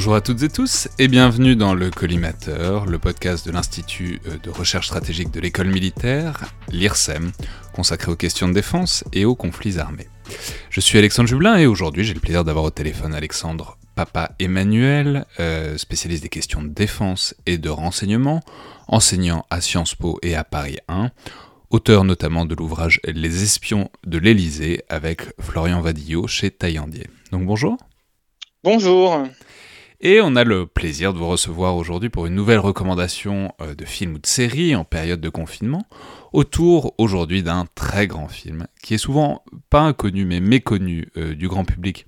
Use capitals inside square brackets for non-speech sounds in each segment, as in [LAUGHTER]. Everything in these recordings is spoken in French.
Bonjour à toutes et tous et bienvenue dans le Collimateur, le podcast de l'Institut euh, de recherche stratégique de l'école militaire, l'IRSEM, consacré aux questions de défense et aux conflits armés. Je suis Alexandre Jublin et aujourd'hui j'ai le plaisir d'avoir au téléphone Alexandre Papa Emmanuel, euh, spécialiste des questions de défense et de renseignement, enseignant à Sciences Po et à Paris 1, auteur notamment de l'ouvrage Les espions de l'Élysée avec Florian Vadillo chez Taillandier. Donc bonjour. Bonjour. Et on a le plaisir de vous recevoir aujourd'hui pour une nouvelle recommandation euh, de film ou de série en période de confinement, autour aujourd'hui d'un très grand film, qui est souvent pas inconnu mais méconnu euh, du grand public,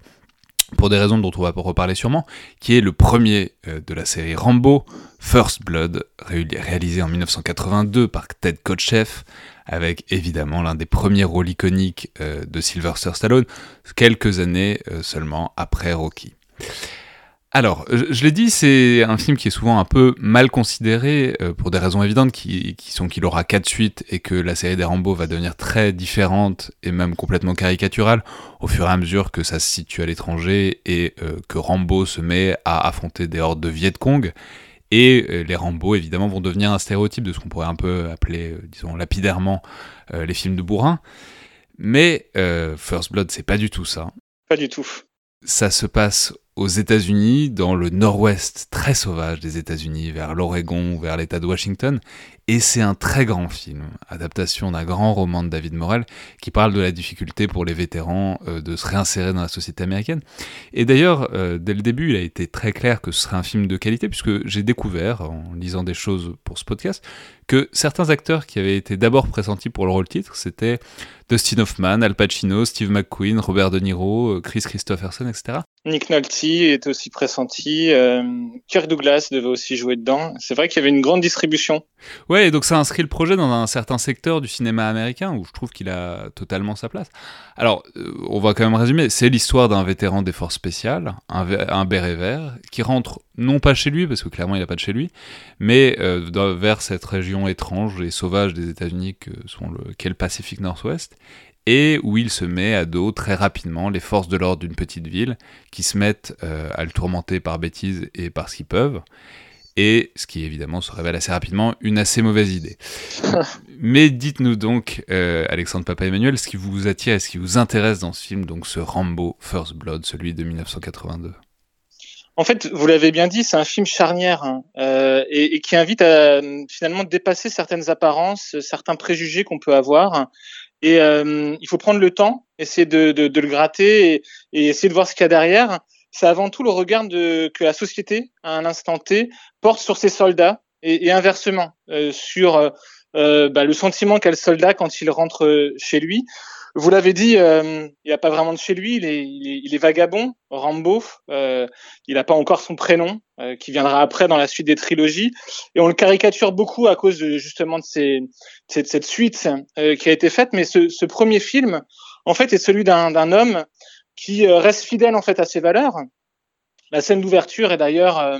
pour des raisons dont on va reparler sûrement, qui est le premier euh, de la série Rambo, First Blood, réalisé en 1982 par Ted Kotcheff, avec évidemment l'un des premiers rôles iconiques de Sylvester Stallone, quelques années seulement après Rocky. Alors, je, l'ai dit, c'est un film qui est souvent un peu mal considéré euh, pour des raisons évidentes qui, sont qu'il aura quatre suites et que la série des Rambo va devenir très différente et même complètement caricaturale au fur et à mesure que ça se situe à l'étranger et euh, que Rambo se met à affronter des hordes de Viet Cong. Et euh, les Rambo, évidemment, vont devenir un stéréotype de ce qu'on pourrait un peu appeler, disons, lapidairement, les films de bourrin. Mais First Blood, c'est pas du tout ça. Pas du tout. Ça se passe aux États-Unis, dans le nord-ouest très sauvage des États-Unis, vers l'Oregon, vers l'État de Washington, et c'est un très grand film, adaptation d'un grand roman de David Morel, qui parle de la difficulté pour les vétérans euh, de se réinsérer dans la société américaine. Et d'ailleurs, euh, dès le début, il a été très clair que ce serait un film de qualité, puisque j'ai découvert, en lisant des choses pour ce podcast, que certains acteurs qui avaient été d'abord pressentis pour le rôle titre, c'était Dustin Hoffman, Al Pacino, Steve McQueen, Robert De Niro, euh, Chris Christopherson, etc. Nick Nolte est aussi pressenti. Kirk Douglas devait aussi jouer dedans. C'est vrai qu'il y avait une grande distribution. Ouais, et donc ça inscrit le projet dans un certain secteur du cinéma américain où je trouve qu'il a totalement sa place. Alors, euh, on va quand même résumer. C'est l'histoire d'un vétéran des forces spéciales, un, un, béret vert, qui rentre non pas chez lui, parce que clairement il n'a pas de chez lui, mais euh, vers cette région étrange et sauvage des États-Unis le, qu'est le Pacifique Nord-Ouest, et où il se met à dos très rapidement les forces de l'ordre d'une petite ville qui se mettent euh, à le tourmenter par bêtises et par ce qu'ils peuvent. Et ce qui évidemment se révèle assez rapidement une assez mauvaise idée. [LAUGHS] Mais dites-nous donc, euh, Alexandre Papa Emmanuel, ce qui vous attire et ce qui vous intéresse dans ce film, donc ce Rambo First Blood, celui de 1982 en fait, vous l'avez bien dit, c'est un film charnière hein, euh, et, et, qui invite à finalement dépasser certaines apparences, certains préjugés qu'on peut avoir et euh, il faut prendre le temps, essayer de, de, de le gratter et, et, essayer de voir ce qu'il y a derrière. C'est avant tout le regard de, que la société, à un instant T, porte sur ses soldats et, et inversement, euh, sur euh, euh bah, le sentiment qu'a le soldat quand il rentre chez lui. Vous l'avez dit, euh, il n'y a pas vraiment de chez lui, il est, il est, il est vagabond, Rambo, euh, il n'a pas encore son prénom, euh, qui viendra après dans la suite des trilogies, et on le caricature beaucoup à cause de, justement de, ces, de cette suite euh, qui a été faite, mais ce, ce, premier film, en fait, est celui d'un homme qui euh, reste fidèle en fait à ses valeurs. La scène d'ouverture est d'ailleurs, euh,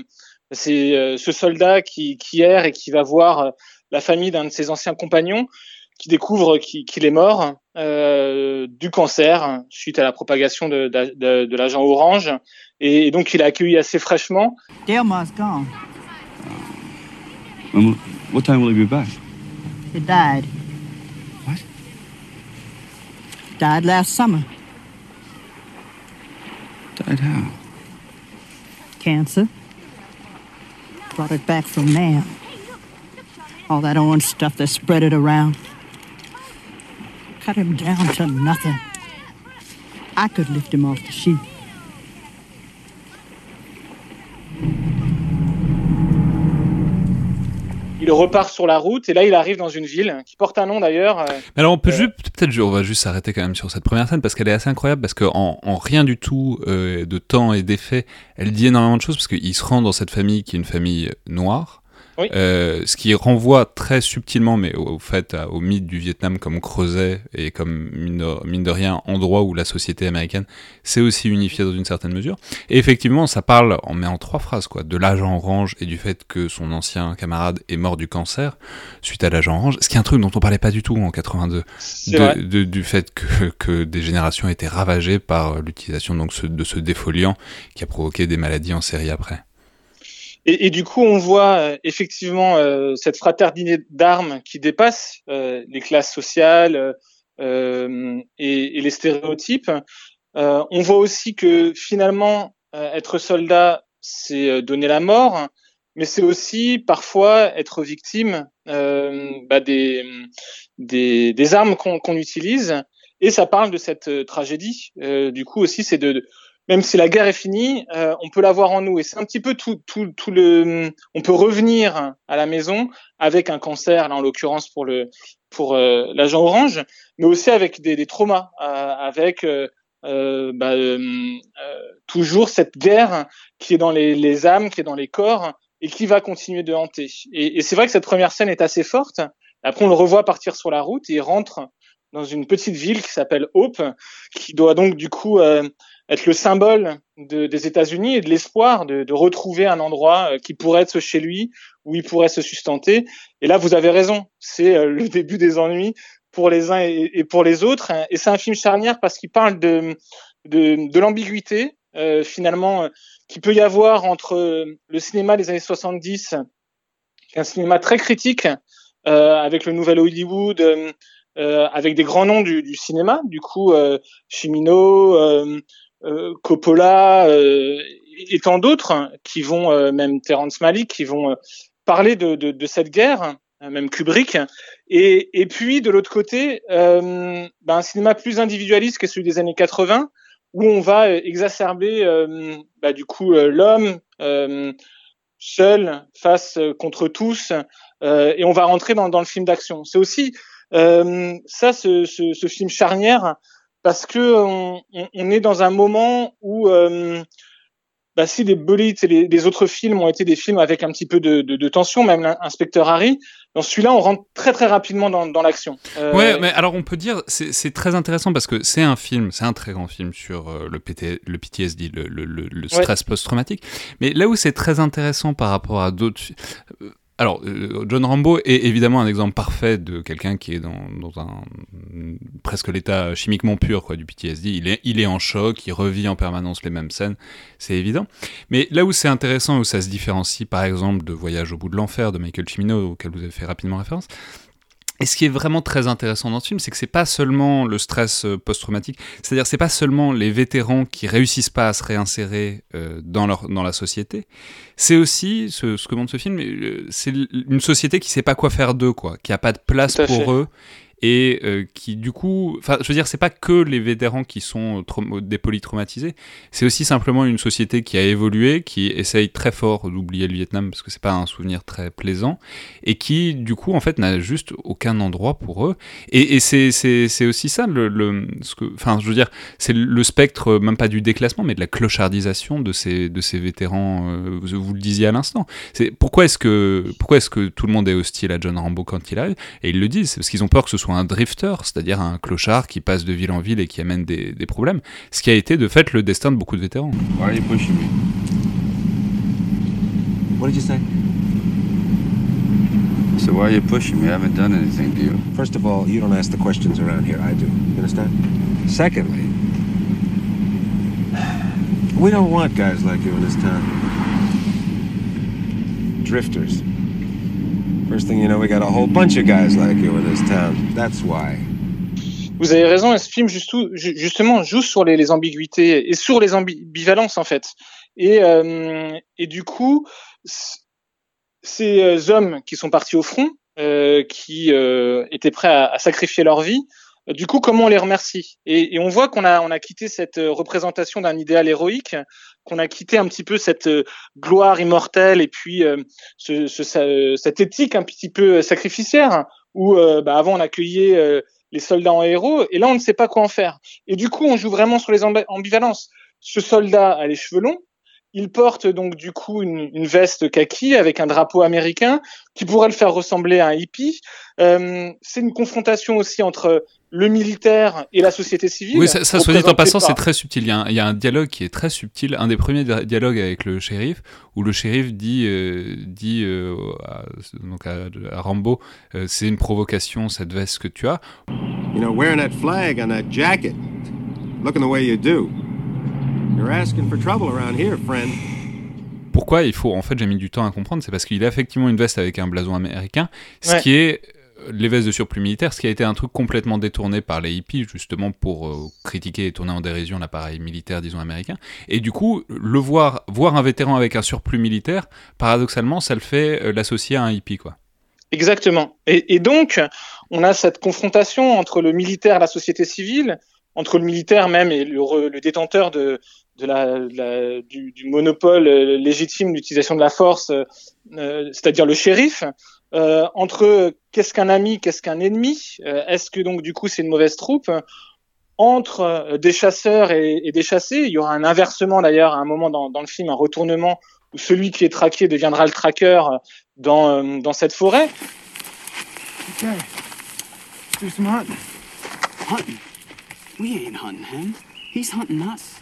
c'est ce soldat qui, qui erre et qui va voir la famille d'un de ses anciens compagnons, qui découvre qu'il est mort euh, du cancer suite à la propagation de, de, de, de l'agent orange. Et, donc, il a accueilli assez fraîchement. Gone. Um, what time will he be back? He died. What? Died last summer. Died how? Cancer. Brought it back from Nam. All that orange stuff that spread it around. cut him down to nothing. I could lift him off the sheep. Repart sur la route et là il arrive dans une ville qui porte un nom d'ailleurs. Euh, Alors on peut euh... juste peut-être on va juste s'arrêter quand même sur cette première scène parce qu'elle est assez incroyable parce qu'en en rien du tout euh, de temps et d'effet, elle dit énormément de choses parce qu'il se rend dans cette famille qui est une famille noire Oui. Euh, ce qui renvoie très subtilement, mais au, au fait, à- au mythe du Vietnam comme creuset et comme mine de, mine de rien endroit où la société américaine s'est aussi unifiée dans une certaine mesure. Et effectivement, ça parle, on met en trois phrases, quoi, de l'agent orange et du fait que son ancien camarade est mort du cancer suite à l'agent orange, ce qui est un truc dont on parlait pas du tout en 82 C'est vrai. de, de- du fait que, que des générations étaient ravagées par l'utilisation donc ce- de ce défoliant qui a provoqué des maladies en série après. Et, du coup, on voit euh, effectivement euh, cette fraternité d'armes qui dépasse euh, les classes sociales et, les stéréotypes. On voit aussi que finalement, être soldat, c'est donner la mort, mais c'est aussi parfois être victime bah, des, armes qu'on utilise. Et ça parle de cette tragédie. Du coup aussi, c'est de- même si la guerre est finie, euh, on peut l'avoir en nous. Et c'est un petit peu tout, tout, tout le. On peut revenir à la maison avec un cancer, là en l'occurrence pour le pour euh, l'agent orange, mais aussi avec des, des traumas, euh, avec euh, euh, bah, euh, toujours cette guerre qui est dans les, les âmes, qui est dans les corps et qui va continuer de hanter. Et, et c'est vrai que cette première scène est assez forte. Après, on le revoit partir sur la route et il rentre dans une petite ville qui s'appelle Hope, qui doit donc du coup euh, être le symbole de, des États-Unis et de l'espoir de, de retrouver un endroit euh, qui pourrait être chez lui, où il pourrait se sustenter. Et là, vous avez raison, c'est euh, le début des ennuis pour les uns et, pour les autres. Et c'est un film charnière parce qu'il parle de, de, de l'ambiguïté, euh, finalement, euh, qu'il peut y avoir entre le cinéma des années 70, qui est un cinéma très critique, euh, avec le nouvel Hollywood, euh, avec des grands noms du, du cinéma, du coup, euh, Chimino, Coppola euh, et tant d'autres qui vont, euh, même Terrence Malick, qui vont euh, parler de, de, de cette guerre, euh, même Kubrick. Et, et puis de l'autre côté, euh, ben, un cinéma plus individualiste que celui des années 80, où on va euh, exacerber euh, bah, du coup euh, l'homme euh, seul face euh, contre tous, euh, et on va rentrer dans, dans le film d'action. C'est aussi euh, ça, ce, ce, ce film charnière, parce que on, est dans un moment où euh, bah, si les Bullets et les, les autres films ont été des films avec un petit peu de, de, de tension, même l'inspecteur Harry, dans celui-là, on rentre très très rapidement dans, dans l'action. Euh, Ouais, mais alors on peut dire, c'est très intéressant parce que c'est un film, c'est un très grand film sur euh, le, PT, le PTSD, le, le, le, le stress post-traumatique. Mais là où c'est très intéressant par rapport à d'autres. Alors, euh, John Rambo est évidemment un exemple parfait de quelqu'un qui est dans, dans un presque l'état chimiquement pur quoi, du PTSD. Il est, il est en choc, il revit en permanence les mêmes scènes, c'est évident. Mais là où c'est intéressant, où ça se différencie par exemple de Voyage au bout de l'enfer de Michael Cimino, auquel vous avez fait rapidement référence, et ce qui est vraiment très intéressant dans ce film, c'est que c'est pas seulement le stress euh, post-traumatique, c'est-à-dire c'est pas seulement les vétérans qui réussissent pas à se réinsérer euh, dans leur dans la société, c'est aussi ce, ce que montre ce film, euh, c'est une société qui sait pas quoi faire d'eux, quoi, qui a pas de place pour fait. eux et euh, qui du coup, enfin, je veux dire, c'est pas que les vétérans qui sont traum- des polytraumatisés, c'est aussi simplement une société qui a évolué, qui essaye très fort d'oublier le Vietnam parce que c'est pas un souvenir très plaisant et qui du coup en fait n'a juste aucun endroit pour eux. Et, c'est aussi ça le, ce que, enfin, je veux dire, c'est le spectre euh, même pas du déclassement, mais de la clochardisation de ces de ces vétérans. euh, vous, vous le disiez à l'instant. C'est pourquoi est-ce que pourquoi est-ce que tout le monde est hostile à John Rambo quand il arrive? Et ils le disent, c'est parce qu'ils ont peur que ce soit un drifter, c'est-à-dire un clochard qui passe de ville en ville et qui amène des, des problèmes. Ce qui a été de fait le destin de beaucoup de vétérans. Why are you pushing me? What did you say? So why are you pushing me? I haven't done anything to you. First of all, you don't ask the questions around here. I do. You understand? Secondly, we don't want guys like you in this town. Drifters. First thing you know, we got a whole bunch of guys like you in this town. That's why. Vous avez raison, ce film justement joue sur les, ambiguïtés et sur les ambivalences en fait. Et, euh, du coup, ces euh, hommes qui sont partis au front, euh, qui étaient prêts à, sacrifier leur vie, du coup, comment on les remercie? Et, on voit qu'on a, quitté cette représentation d'un idéal héroïque, qu'on a quitté un petit peu cette euh, gloire immortelle et puis euh, ce, ce- ce- cette éthique un petit peu sacrificiaire où euh, bah, avant on accueillait les soldats en héros, et là on ne sait pas quoi en faire. Et du coup, on joue vraiment sur les amb- ambivalences. Ce soldat a les cheveux longs, il porte donc du coup une, une, veste kaki avec un drapeau américain qui pourrait le faire ressembler à un hippie. Euh, c'est une confrontation aussi entre le militaire et la société civile. Oui, ça, ça soit dit en passant, c'est très subtil. Il y, a un, il y, a un, dialogue qui est très subtil, un des premiers dialogues avec le shérif, où le shérif dit, euh, dit euh, à, donc à, à Rambo, euh, c'est une provocation cette veste que tu as. You know, wearing that flag on that jacket, looking the way you do, you're asking for trouble around here, friend. Pourquoi il faut, en fait, j'ai mis du temps à comprendre, c'est parce qu'il a effectivement une veste avec un blason américain, ce Ouais. qui est les vestes de surplus militaire, ce qui a été un truc complètement détourné par les hippies, justement pour euh, critiquer et tourner en dérision l'appareil militaire, disons, américain. Et du coup, le voir, voir un vétéran avec un surplus militaire, paradoxalement, ça le fait euh, l'associer à un hippie, quoi. Exactement. Et, et, donc, on a cette confrontation entre le militaire et la société civile, entre le militaire même et le, le détenteur de, de la, du, monopole euh, légitime d'utilisation de la force, euh, c'est-à-dire le shérif, euh, entre qu'est-ce qu'un ami, qu'est-ce qu'un ennemi, euh, est-ce que donc du coup c'est une mauvaise troupe entre euh, des chasseurs et, des chassés, il y aura un inversement d'ailleurs à un moment dans, le film, un retournement où celui qui est traqué deviendra le traqueur dans, euh, dans cette forêt. Okay. Do some hunting. Hunting? We ain't hunting him. He's hunting us.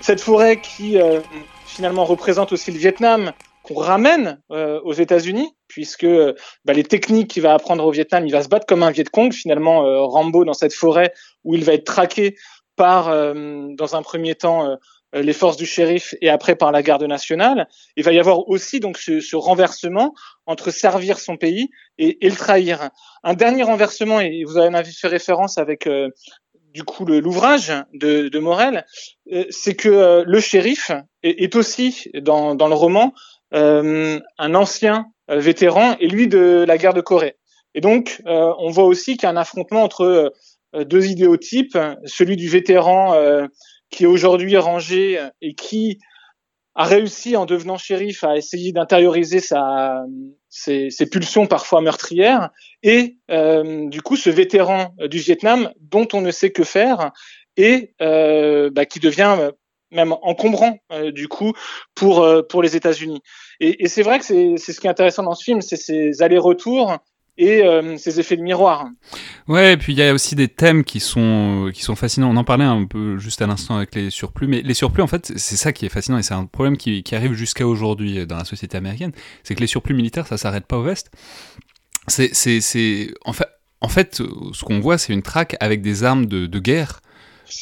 Cette forêt qui euh, finalement représente aussi le Vietnam, qu'on ramène euh, aux États-Unis, puisque bah, les techniques qu'il va apprendre au Vietnam, il va se battre comme un Viet Cong, finalement, euh, Rambo dans cette forêt où il va être traqué par, euh, dans un premier temps, euh, les forces du shérif et après par la garde nationale. Il va y avoir aussi donc ce, ce renversement entre servir son pays et, et, le trahir. Un dernier renversement, et vous en avez fait référence avec euh, du coup l'ouvrage de, de, Morel, euh, c'est que euh, le shérif est, est aussi dans, dans, le roman euh, un ancien euh, vétéran et lui de la guerre de Corée. Et donc euh, on voit aussi qu'il y a un affrontement entre euh, deux idéotypes, celui du vétéran qui est aujourd'hui rangé et qui a réussi en devenant shérif à essayer d'intérioriser sa, ses, ses, pulsions parfois meurtrières et euh, du coup ce vétéran du Vietnam dont on ne sait que faire et euh, bah, qui devient même encombrant euh, du coup pour pour les États-Unis. Et, et c'est vrai que c'est ce qui est intéressant dans ce film, c'est ces allers-retours et euh, ces effets de miroir. Ouais, et puis il y a aussi des thèmes qui sont qui sont fascinants. On en parlait un peu juste à l'instant avec les surplus, mais les surplus en fait, c'est ça qui est fascinant et c'est un problème qui, qui arrive jusqu'à aujourd'hui dans la société américaine, c'est que les surplus militaires ça s'arrête pas au vest. C'est c'est c'est en fait en fait ce qu'on voit c'est une traque avec des armes de, de guerre.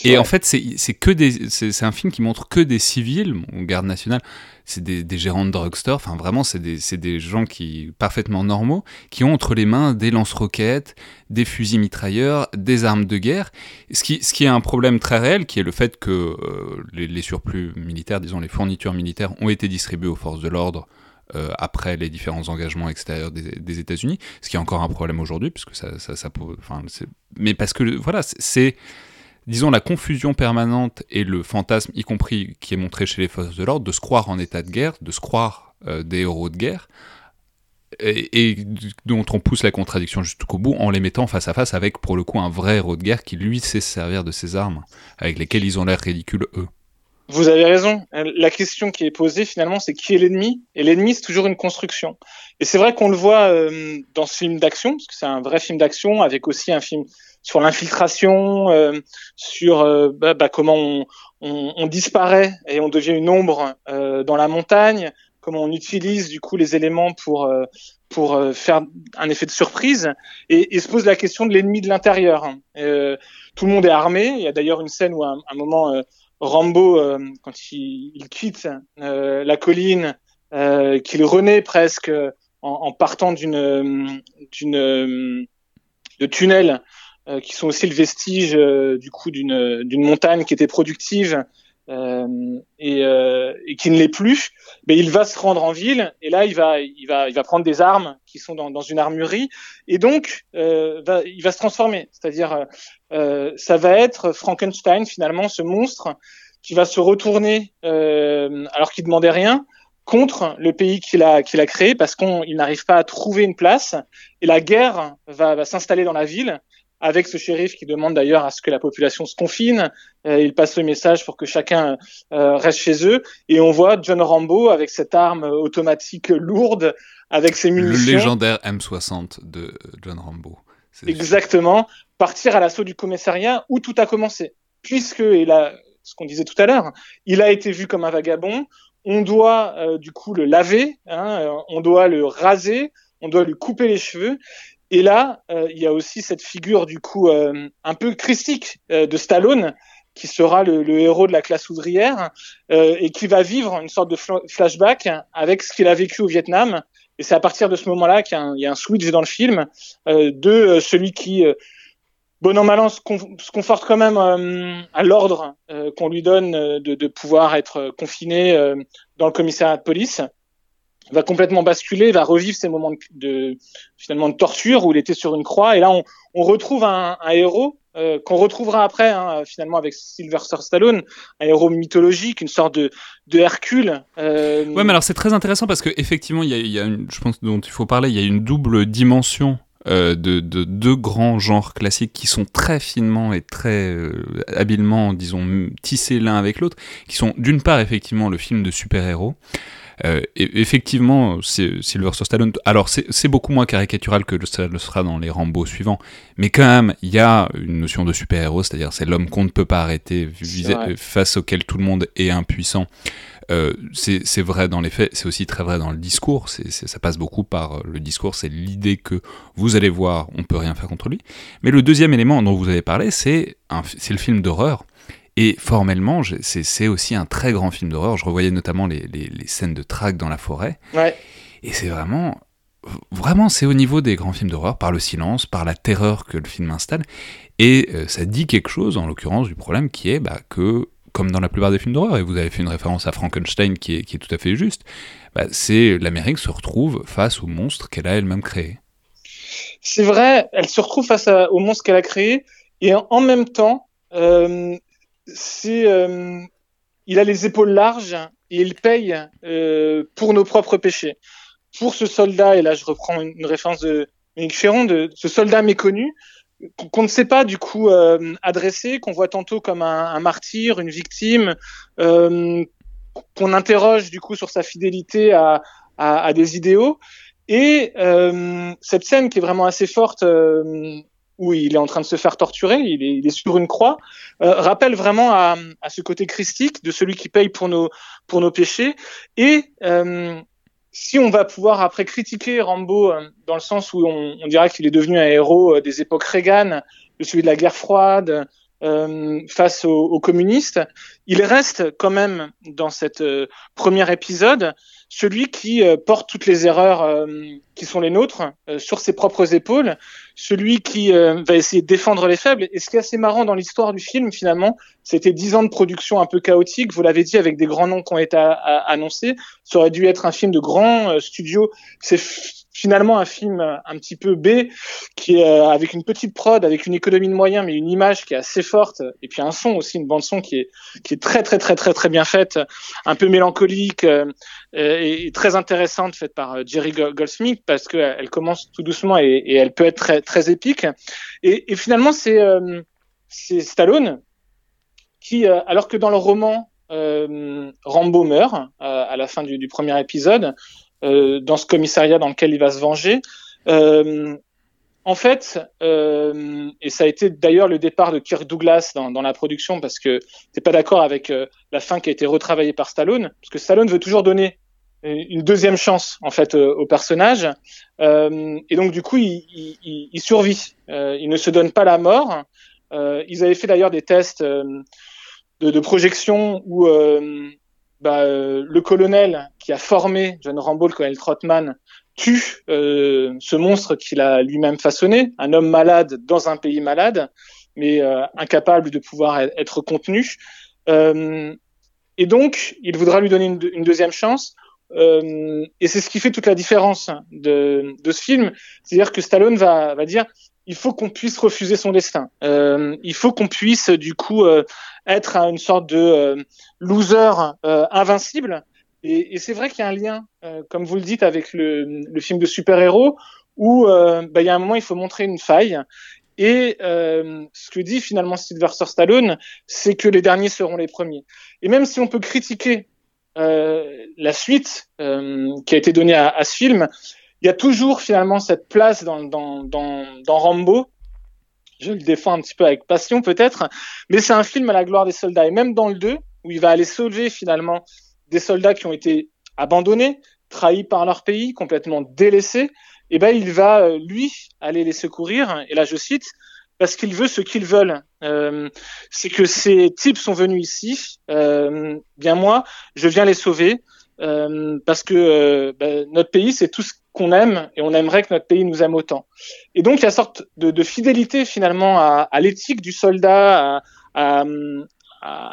Et en fait, c'est que des, c'est un film qui montre que des civils, bon, garde nationale, c'est des, gérants de drugstore, enfin vraiment, c'est des, gens qui parfaitement normaux, qui ont entre les mains des lance-roquettes, des fusils mitrailleurs, des armes de guerre, ce qui, est un problème très réel, qui est le fait que euh, les, surplus militaires, disons les fournitures militaires, ont été distribuées aux forces de l'ordre. Euh, après les différents engagements extérieurs des, États-Unis, ce qui est encore un problème aujourd'hui, puisque ça, ça, ça, mais parce que voilà, c'est disons, la confusion permanente et le fantasme, y compris qui est montré chez les forces de l'ordre, de se croire en état de guerre, de se croire euh, des héros de guerre, et, dont on pousse la contradiction jusqu'au bout en les mettant face à face avec, pour le coup, un vrai héros de guerre qui, lui, sait se servir de ses armes, avec lesquelles ils ont l'air ridicules, eux. Vous avez raison. La question qui est posée finalement, c'est qui est l'ennemi Et l'ennemi, c'est toujours une construction. Et c'est vrai qu'on le voit euh, dans ce film d'action, parce que c'est un vrai film d'action, avec aussi un film sur l'infiltration, euh, sur euh, bah, bah, comment on, disparaît et on devient une ombre euh, dans la montagne, comment on utilise du coup les éléments pour pour faire un effet de surprise et, se pose la question de l'ennemi de l'intérieur. tout le monde est armé. Il y a d'ailleurs une scène où à un, moment Rambo, quand il, il quitte la colline, qu'il renaît presque en, en partant d'une d'une de tunnel qui sont aussi le vestige euh, du coup d'une montagne qui était productive euh, et, et, qui ne l'est plus, mais il va se rendre en ville et là il va il va il va prendre des armes qui sont dans, dans une armurerie et donc va, il va se transformer, c'est-à-dire ça va être Frankenstein finalement ce monstre qui va se retourner alors qu'il demandait rien contre le pays qu'il a, qu'il a créé parce qu'il n'arrive pas à trouver une place. Et la guerre va, va s'installer dans la ville avec ce shérif qui demande d'ailleurs à ce que la population se confine. Euh, il passe le message pour que chacun euh, reste chez eux. Et on voit John Rambo avec cette arme automatique lourde, avec ses munitions. Le légendaire M60 de John Rambo. Exactement. Partir à l'assaut du commissariat où tout a commencé. Puisque, et là, ce qu'on disait tout à l'heure, il a été vu comme un vagabond, on doit euh, du coup le laver, hein, euh, on doit le raser, on doit lui couper les cheveux. Et là, euh, il y a aussi cette figure du coup un peu christique de Stallone, qui sera le, héros de la classe ouvrière et qui va vivre une sorte de flashback avec ce qu'il a vécu au Vietnam. Et c'est à partir de ce moment-là qu'il y, a un switch dans le film de celui qui bon an mal an se, conforte quand même euh, à l'ordre euh, qu'on lui donne euh, de, pouvoir être confiné dans le commissariat de police va complètement basculer, va revivre ces moments de, finalement de torture où il était sur une croix et là on, on retrouve un, un héros euh, qu'on retrouvera après hein, finalement avec Sylvester Stallone, un héros mythologique, une sorte de, de Hercule. Euh... Ouais, mais alors c'est très intéressant parce que effectivement il y a, y a une, je pense dont il faut parler, il y a une double dimension euh, de, de, deux grands genres classiques qui sont très finement et très euh, habilement, disons, tissés l'un avec l'autre, qui sont d'une part effectivement le film de super-héros, euh, et effectivement, Sylvester Stallone. Alors, c'est beaucoup moins caricatural que ça le sera dans les Rambo suivants, mais quand même, il y a une notion de super-héros, c'est-à-dire c'est l'homme qu'on ne peut pas arrêter, face auquel tout le monde est impuissant. Euh, c'est vrai dans les faits, c'est aussi très vrai dans le discours. ça passe beaucoup par euh, le discours, c'est l'idée que vous allez voir, on peut rien faire contre lui. Mais le deuxième élément dont vous avez parlé, c'est le film d'horreur. Et formellement, c'est aussi un très grand film d'horreur. Je revoyais notamment les, les, les, scènes de traque dans la forêt. Ouais. Et c'est vraiment, vraiment, c'est au niveau des grands films d'horreur, par le silence, par la terreur que le film installe. Et euh, ça dit quelque chose, en l'occurrence, du problème qui est bah, que comme dans la plupart des films d'horreur, et vous avez fait une référence à Frankenstein qui est, qui est tout à fait juste, bah, c'est l'Amérique se retrouve face au monstre qu'elle a elle-même créé. C'est vrai, elle se retrouve face à, au monstre qu'elle a créé, et en, en même temps, c'est, euh, il a les épaules larges et il paye euh, pour nos propres péchés. Pour ce soldat, et là je reprends une, référence de Ménic Ferron, de ce soldat méconnu, qu'on ne sait pas du coup euh, adresser, qu'on voit tantôt comme un, un martyr, une victime, euh, qu'on interroge du coup sur sa fidélité à, à, à des idéaux. Et euh, cette scène qui est vraiment assez forte, euh, où il est en train de se faire torturer, il est, sur une croix, euh, rappelle vraiment à, ce côté christique de celui qui paye pour nos, pour nos péchés. Et si on va pouvoir après critiquer Rambo euh, dans le sens où on, on dira qu'il est devenu un héros euh, des époques Reagan, de celui de la guerre froide, euh, face aux, communistes, il reste quand même dans cet euh, premier épisode celui qui euh, porte toutes les erreurs euh, qui sont les nôtres sur ses propres épaules, celui qui va essayer de défendre les faibles. Et ce qui est assez marrant dans l'histoire du film, finalement, c'était dix ans de production un peu chaotique. Vous l'avez dit avec des grands noms qui ont été annoncés. Ça aurait dû être un film de grand studio. C'est finalement un film un petit peu B, qui est euh, avec une petite prod, avec une économie de moyens, mais une image qui est assez forte, et puis un son aussi, une bande son qui est qui est très très très très très bien faite, un peu mélancolique euh, et, très intéressante, faite par euh, Jerry Goldsmith, parce qu'elle commence tout doucement et, et, elle peut être très très épique. Et, et finalement, c'est euh, c'est Stallone qui, alors que dans le roman Rambo meurt à la fin du, premier épisode, euh, dans ce commissariat dans lequel il va se venger. Euh, en fait, euh, et ça a été d'ailleurs le départ de Kirk Douglas dans, dans la production parce que t'es pas d'accord avec euh, la fin qui a été retravaillée par Stallone, parce que Stallone veut toujours donner une deuxième chance en fait euh, au personnage, euh, et donc du coup il, il, il survit, il ne se donne pas la mort. ils avaient fait d'ailleurs des tests de, de, projection où bah, euh, le colonel qui a formé John Rambo, le colonel Trotman, tue euh, ce monstre qu'il a lui-même façonné, un homme malade dans un pays malade, mais euh, incapable de pouvoir e-, être contenu. Euh, et donc, il voudra lui donner une, deuxième chance. Euh, et c'est ce qui fait toute la différence de, de ce film. C'est-à-dire que Stallone va, va dire, il faut qu'on puisse refuser son destin. Euh, il faut qu'on puisse du coup euh, être une sorte de euh, loser euh, invincible Et, et c'est vrai qu'il y a un lien, euh, comme vous le dites, avec le, le film de super-héros, où euh, bah, il y a un moment, il faut montrer une faille. Et ce que dit finalement Sylvester Stallone, c'est que les derniers seront les premiers. Et même si on peut critiquer la suite qui a été donnée à, à, ce film, il y a toujours finalement cette place dans, dans, dans, dans Rambo. Je le défends un petit peu avec passion peut-être, mais c'est un film à la gloire des soldats. Et même dans le 2, où il va aller sauver finalement des soldats qui ont été abandonnés, trahis par leur pays, complètement délaissés, et eh ben il va euh, lui aller les secourir. Et là je cite parce qu'il veut ce qu'ils veulent. Euh, c'est que ces types sont venus ici, euh, bien moi, je viens les sauver euh, parce que euh, ben, notre pays c'est tout ce qu'on aime et on aimerait que notre pays nous aime autant. Et donc il y a une sorte de, fidélité finalement à, l'éthique du soldat, à,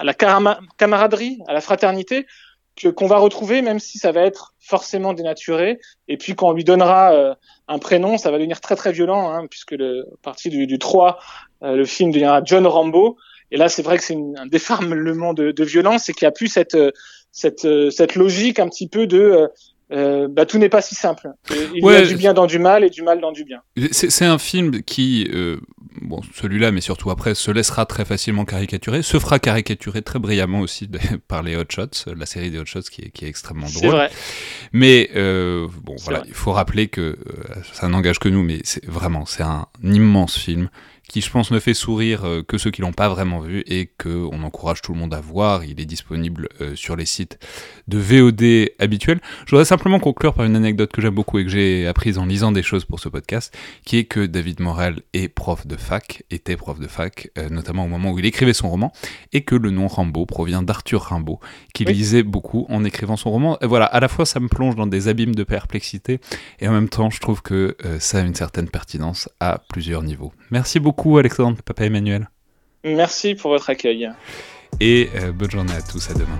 la camaraderie, à la fraternité que qu'on va retrouver, même si ça va être forcément dénaturé. Et puis quand on lui donnera euh, un prénom, ça va devenir très très violent, hein, puisque le à partir du, du 3, euh, le film deviendra John Rambo. Et là, c'est vrai que c'est un déferlement de, violence et qu'il n'y a plus cette cette cette logique un petit peu de euh, bah, tout n'est pas si simple. Il ouais, y a du bien dans du mal et du mal dans du bien. C'est un film qui, euh, bon, celui-là, mais surtout après, se laissera très facilement caricaturer, se fera caricaturer très brillamment aussi [LAUGHS] par les Hot Shots, la série des Hot Shots qui est, qui est extrêmement drôle. Vrai. Mais euh, bon, voilà, il faut rappeler que euh, ça n'engage que nous, mais c'est vraiment, c'est un immense film qui je pense ne fait sourire euh, que ceux qui l'ont pas vraiment vu et que on encourage tout le monde à voir. Il est disponible euh, sur les sites de VOD habituels. Je voudrais simplement conclure par une anecdote que j'aime beaucoup et que j'ai apprise en lisant des choses pour ce podcast, qui est que David Morel est prof de fac, était prof de fac, euh, notamment au moment où il écrivait son roman, et que le nom Rimbaud provient d'Arthur Rimbaud, qui oui. lisait beaucoup en écrivant son roman. Et voilà, à la fois ça me plonge dans des abîmes de perplexité, et en même temps je trouve que ça a une certaine pertinence à plusieurs niveaux. Merci beaucoup Alexandre, papa Emmanuel. Merci pour votre accueil. Et euh, bonne journée à tous, à demain.